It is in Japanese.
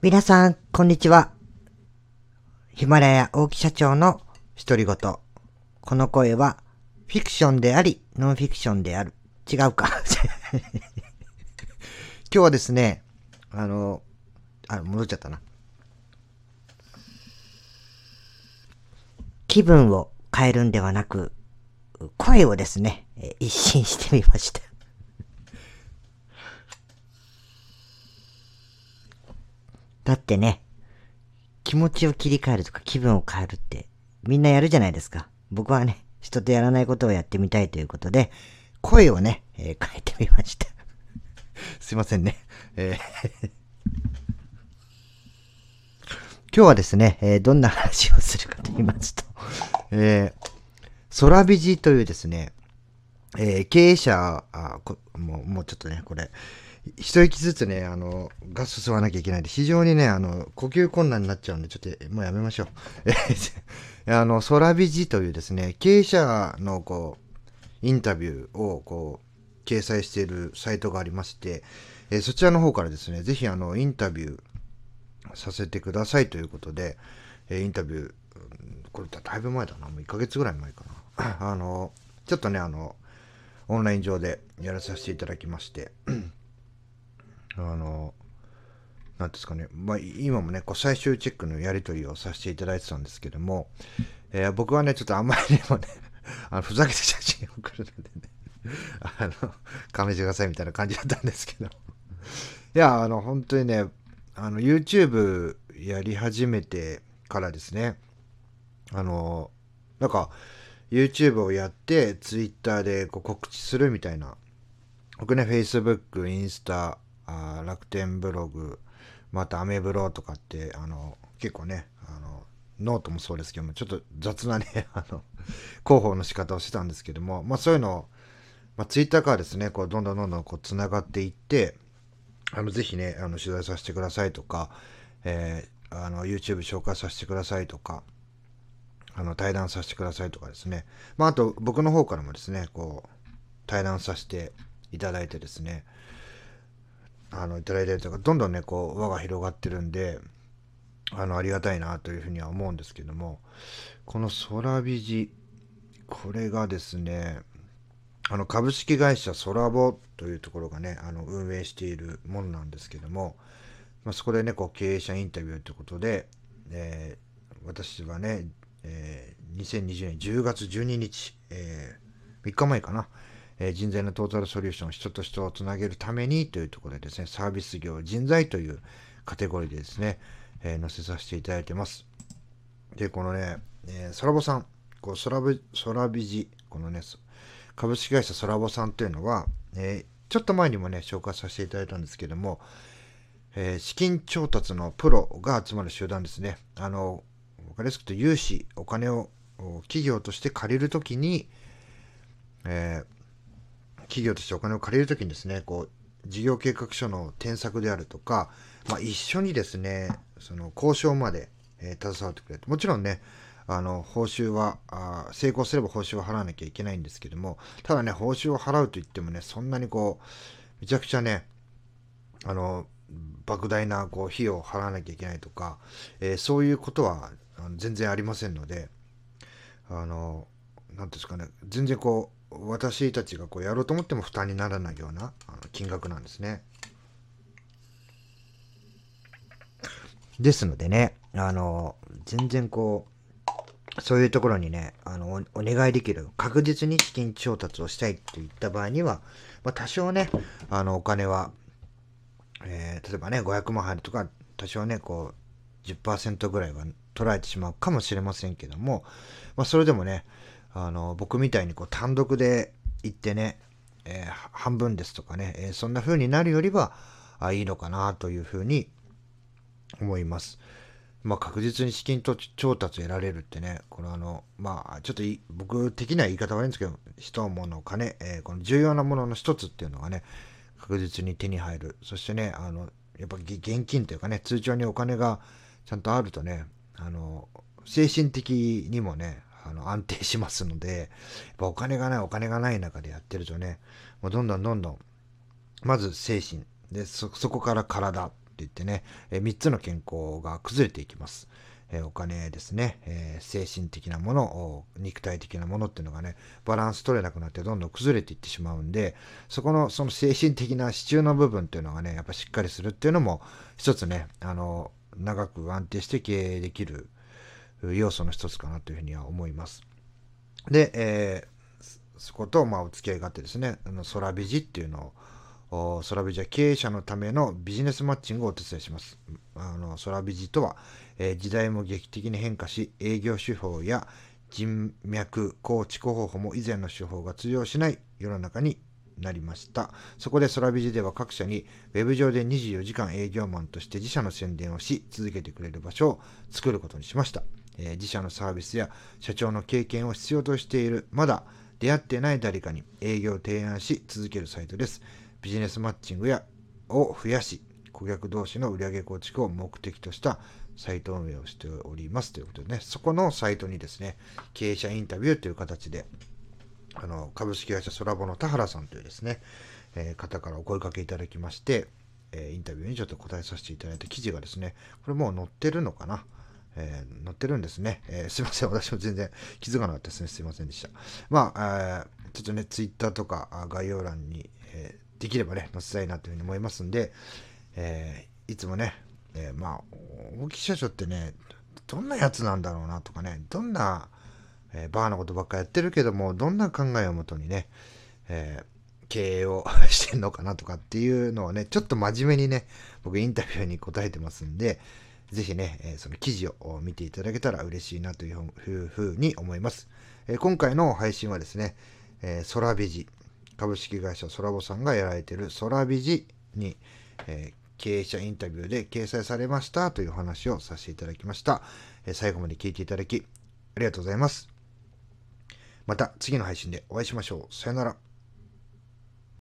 皆さん、こんにちは。ヒマラヤ大木社長の独り言。この声は、フィクションであり、ノンフィクションである。違うか。今日はですね、あの、あ、戻っちゃったな。気分を変えるんではなく、声をですね、一新してみました。だってね、気持ちを切り替えるとか気分を変えるってみんなやるじゃないですか。僕はね、人とやらないことをやってみたいということで、声をね、えー、変えてみました。すいませんね。えー 今日はですね、えー、どんな話をするかと言いますと、えー、空ビジというですね、えー、経営者、あもう、もうちょっとね、これ、一息ずつね、あの、ガス吸わなきゃいけないんで、非常にね、あの、呼吸困難になっちゃうんで、ちょっと、もうやめましょう。あの、空ビジというですね、経営者の、こう、インタビューを、こう、掲載しているサイトがありまして、え、そちらの方からですね、ぜひ、あの、インタビューさせてくださいということで、え、インタビュー、これだいぶ前だな、もう1ヶ月ぐらい前かな。あの、ちょっとね、あの、オンライン上でやらさせていただきまして、あの、なんですかね、まあ、今もね、こう最終チェックのやり取りをさせていただいてたんですけども、えー、僕はね、ちょっとあんまりにもね、あのふざけて写真を送るのでね、あの、勘弁してくださいみたいな感じだったんですけど、いや、あの、本当にね、あの、YouTube やり始めてからですね、あの、なんか、YouTube をやって、Twitter でこう告知するみたいな、僕ね、Facebook、インスタ、あ楽天ブログ、またアメブロとかって、あの、結構ね、あの、ノートもそうですけども、ちょっと雑なね、あの、広報の仕方をしてたんですけども、まあそういうのを、まあツイッターからですね、こう、どんどんどんどんこう、繋がっていって、あの、ぜひね、あの、取材させてくださいとか、えー、あの、YouTube 紹介させてくださいとか、あの、対談させてくださいとかですね。まあ、あと、僕の方からもですね、こう、対談させていただいてですね、あの、いただいたりとか、どんどんね、こう、輪が広がってるんで、あの、ありがたいなというふうには思うんですけども、この空ビジ、これがですね、あの、株式会社ソラボというところがね、あの、運営しているものなんですけども、まあ、そこでね、こう、経営者インタビューということで、えー、私はね、えー、2020年10月12日、えー、3日前かな、え、人材のトータルソリューション、人と人をつなげるためにというところでですね、サービス業、人材というカテゴリーでですね、えー、載せさせていただいてます。で、このね、えー、ソラボさん、こう、ソラビ、ソラビジ、このね、株式会社ソラボさんというのは、えー、ちょっと前にもね、紹介させていただいたんですけども、えー、資金調達のプロが集まる集団ですね。あの、わかりやすく言うと融資、お金を企業として借りるときに、えー、企業としてお金を借りるときにですね、こう、事業計画書の添削であるとか、まあ、一緒にですね、その交渉まで、えー、携わってくれる。もちろんね、あの、報酬はあ、成功すれば報酬は払わなきゃいけないんですけども、ただね、報酬を払うと言ってもね、そんなにこう、めちゃくちゃね、あの、莫大なこう費用を払わなきゃいけないとか、えー、そういうことは全然ありませんので、あの、なんですかね、全然こう、私たちがこうやろうと思っても負担にならないようなあの金額なんですね。ですのでね、あの、全然こう、そういうところにね、あの、お願いできる、確実に資金調達をしたいといった場合には、まあ、多少ね、あの、お金は、えー、例えばね、500万入るとか、多少ね、こう、10%ぐらいは取られてしまうかもしれませんけども、まあ、それでもね、あの、僕みたいにこう単独で行ってね、えー、半分ですとかね、えー、そんな風になるよりは、あいいのかなというふうに思います。まあ確実に資金と調達得られるってね、このあの、まあちょっと僕的な言い方悪いんですけど、人、物、金、えー、この重要なものの一つっていうのがね、確実に手に入る。そしてね、あの、やっぱ現金というかね、通帳にお金がちゃんとあるとね、あの、精神的にもね、あの安定しますので、やっぱお金がないお金がない中でやってるとね、もうどんどんどんどん、まず精神、で、そ、そこから体って、いってね、え3つの健康が崩れていきます。えお金ですね、え精神的なもの、肉体的なものっていうのがね、バランス取れなくなってどんどん崩れていってしまうんで、そこのその精神的な支柱の部分っていうのがね、やっぱしっかりするっていうのも、一つね、あの、長く安定して経営できる要素の一つかなというふうには思います。で、えー、そことまあお付き合いがあってですね、あの空ビジっていうのを、空ビジは経営者のためのビジネスマッチングをお手伝いします。あの空ビジとは、えー、時代も劇的に変化し、営業手法や人脈構築方法も以前の手法が通用しない世の中になりました。そこで空ビジでは各社に Web 上で24時間営業マンとして自社の宣伝をし続けてくれる場所を作ることにしました。えー、自社のサービスや社長の経験を必要としている、まだ出会ってない誰かに営業を提案し続けるサイトです。ビジネスマッチングやを増やし、顧客同士の売上構築を目的としたサイト運営をしております。ということでね、そこのサイトにですね、経営者インタビューという形で、あの株式会社ソラボの田原さんというですね、えー、方からお声かけいただきまして、えー、インタビューにちょっと答えさせていただいた記事がですね、これもう載ってるのかな？えー、載ってるんですね。えー、すいません。私も全然気づかなかったですね。すいませんでした。まあ、えー、ちょっとね、ツイッターとか概要欄に、えできればね、載せたいなというふうに思いますんで、えいつもね、えまあ、大木社長ってね、どんなやつなんだろうなとかね、どんな、えバーなことばっかやってるけども、どんな考えをもとにね、え経営をしてんのかなとかっていうのをね、ちょっと真面目にね、僕インタビューに答えてますんで、ぜひね、えその記事を見ていただけたら嬉しいなというふうに思います。え今回の配信はですね、えソラビジ、株式会社ソラボさんがやられているソラビジに、え経営者インタビューで掲載されましたという話をさせていただきました。え最後まで聞いていただきありがとうございます。また次の配信でお会いしましょう。さよなら。